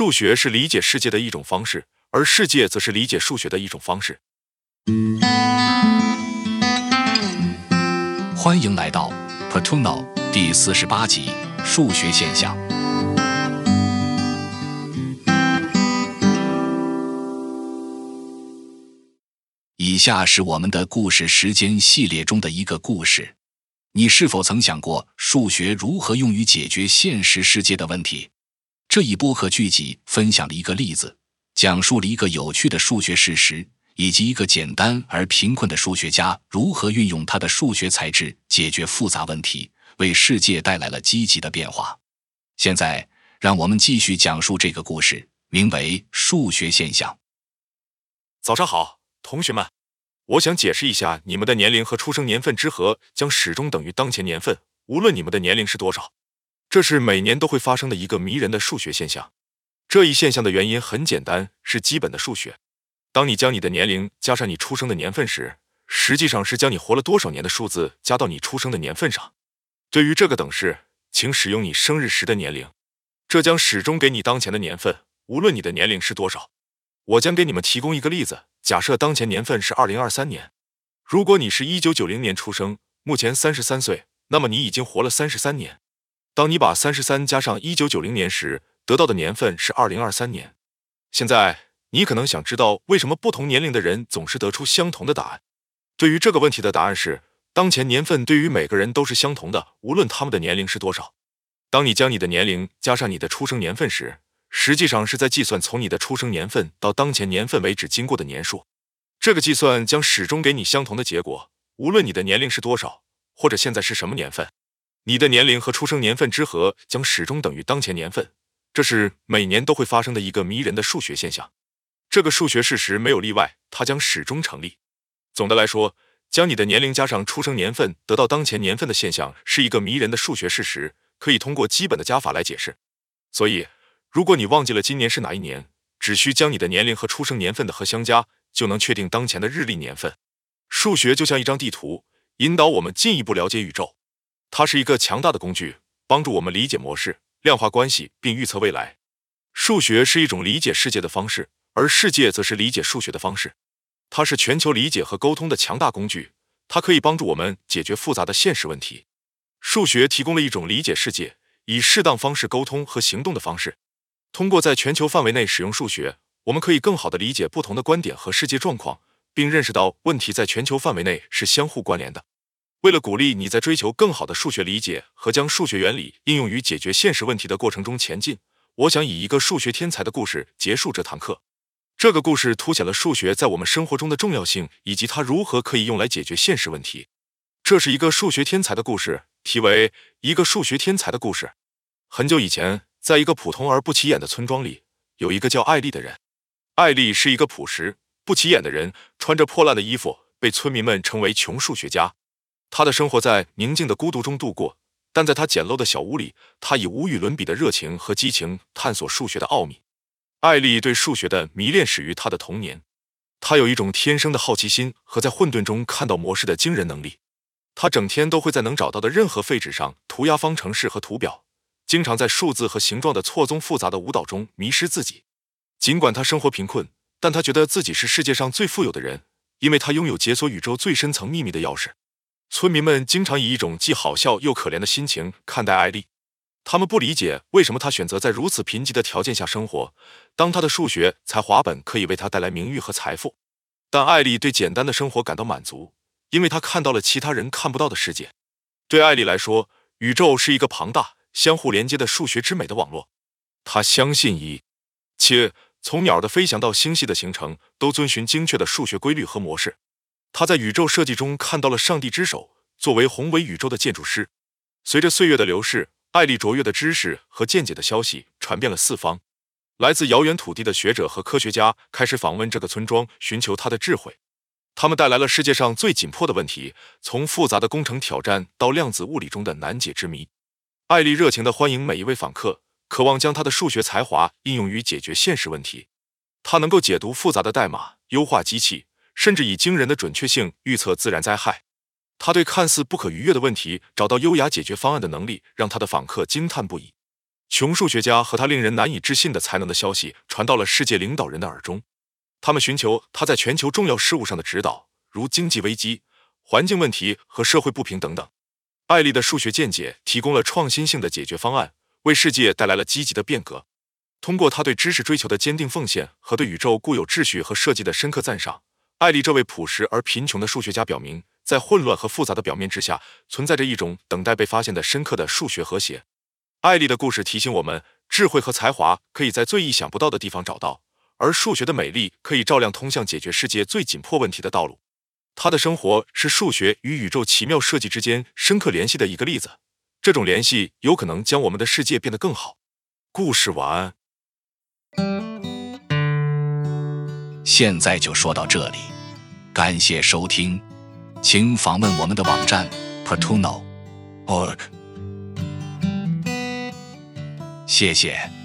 数学是理解世界的一种方式，而世界则是理解数学的一种方式。欢迎来到 Patuno 第四十八集数学现象。以下是我们的故事时间系列中的一个故事。你是否曾想过数学如何用于解决现实世界的问题？这一播客剧集分享了一个例子，讲述了一个有趣的数学事实，以及一个简单而贫困的数学家如何运用他的数学才智解决复杂问题，为世界带来了积极的变化。现在，让我们继续讲述这个故事，名为《数学现象》。早上好。同学们，我想解释一下，你们的年龄和出生年份之和将始终等于当前年份，无论你们的年龄是多少。这是每年都会发生的一个迷人的数学现象。这一现象的原因很简单，是基本的数学。当你将你的年龄加上你出生的年份时，实际上是将你活了多少年的数字加到你出生的年份上。对于这个等式，请使用你生日时的年龄，这将始终给你当前的年份，无论你的年龄是多少。我将给你们提供一个例子。假设当前年份是二零二三年，如果你是一九九零年出生，目前三十三岁，那么你已经活了三十三年。当你把三十三加上一九九零年时，得到的年份是二零二三年。现在你可能想知道，为什么不同年龄的人总是得出相同的答案？对于这个问题的答案是，当前年份对于每个人都是相同的，无论他们的年龄是多少。当你将你的年龄加上你的出生年份时，实际上是在计算从你的出生年份到当前年份为止经过的年数，这个计算将始终给你相同的结果，无论你的年龄是多少，或者现在是什么年份，你的年龄和出生年份之和将始终等于当前年份。这是每年都会发生的一个迷人的数学现象，这个数学事实没有例外，它将始终成立。总的来说，将你的年龄加上出生年份得到当前年份的现象是一个迷人的数学事实，可以通过基本的加法来解释。所以。如果你忘记了今年是哪一年，只需将你的年龄和出生年份的和相加，就能确定当前的日历年份。数学就像一张地图，引导我们进一步了解宇宙。它是一个强大的工具，帮助我们理解模式、量化关系并预测未来。数学是一种理解世界的方式，而世界则是理解数学的方式。它是全球理解和沟通的强大工具，它可以帮助我们解决复杂的现实问题。数学提供了一种理解世界、以适当方式沟通和行动的方式。通过在全球范围内使用数学，我们可以更好地理解不同的观点和世界状况，并认识到问题在全球范围内是相互关联的。为了鼓励你在追求更好的数学理解和将数学原理应用于解决现实问题的过程中前进，我想以一个数学天才的故事结束这堂课。这个故事凸显了数学在我们生活中的重要性，以及它如何可以用来解决现实问题。这是一个数学天才的故事，题为《一个数学天才的故事》。很久以前。在一个普通而不起眼的村庄里，有一个叫艾丽的人。艾丽是一个朴实、不起眼的人，穿着破烂的衣服，被村民们称为“穷数学家”。他的生活在宁静的孤独中度过，但在他简陋的小屋里，他以无与伦比的热情和激情探索数学的奥秘。艾丽对数学的迷恋始于他的童年。他有一种天生的好奇心和在混沌中看到模式的惊人能力。他整天都会在能找到的任何废纸上涂鸦方程式和图表。经常在数字和形状的错综复杂的舞蹈中迷失自己。尽管他生活贫困，但他觉得自己是世界上最富有的人，因为他拥有解锁宇宙最深层秘密的钥匙。村民们经常以一种既好笑又可怜的心情看待艾丽，他们不理解为什么他选择在如此贫瘠的条件下生活，当他的数学才华本可以为他带来名誉和财富。但艾丽对简单的生活感到满足，因为她看到了其他人看不到的世界。对艾丽来说，宇宙是一个庞大。相互连接的数学之美的网络，她相信一切从鸟的飞翔到星系的形成都遵循精确的数学规律和模式。他在宇宙设计中看到了上帝之手，作为宏伟宇宙的建筑师。随着岁月的流逝，艾丽卓越的知识和见解的消息传遍了四方，来自遥远土地的学者和科学家开始访问这个村庄，寻求他的智慧。他们带来了世界上最紧迫的问题，从复杂的工程挑战到量子物理中的难解之谜。艾丽热情地欢迎每一位访客，渴望将她的数学才华应用于解决现实问题。她能够解读复杂的代码，优化机器，甚至以惊人的准确性预测自然灾害。他对看似不可逾越的问题找到优雅解决方案的能力，让他的访客惊叹不已。穷数学家和他令人难以置信的才能的消息传到了世界领导人的耳中，他们寻求他在全球重要事务上的指导，如经济危机、环境问题和社会不平等等。艾丽的数学见解提供了创新性的解决方案，为世界带来了积极的变革。通过他对知识追求的坚定奉献和对宇宙固有秩序和设计的深刻赞赏，艾丽这位朴实而贫穷的数学家表明，在混乱和复杂的表面之下，存在着一种等待被发现的深刻的数学和谐。艾丽的故事提醒我们，智慧和才华可以在最意想不到的地方找到，而数学的美丽可以照亮通向解决世界最紧迫问题的道路。她的生活是数学与宇宙奇妙设计之间深刻联系的一个例子，这种联系有可能将我们的世界变得更好。故事晚现在就说到这里，感谢收听，请访问我们的网站 patuno.org，。谢谢。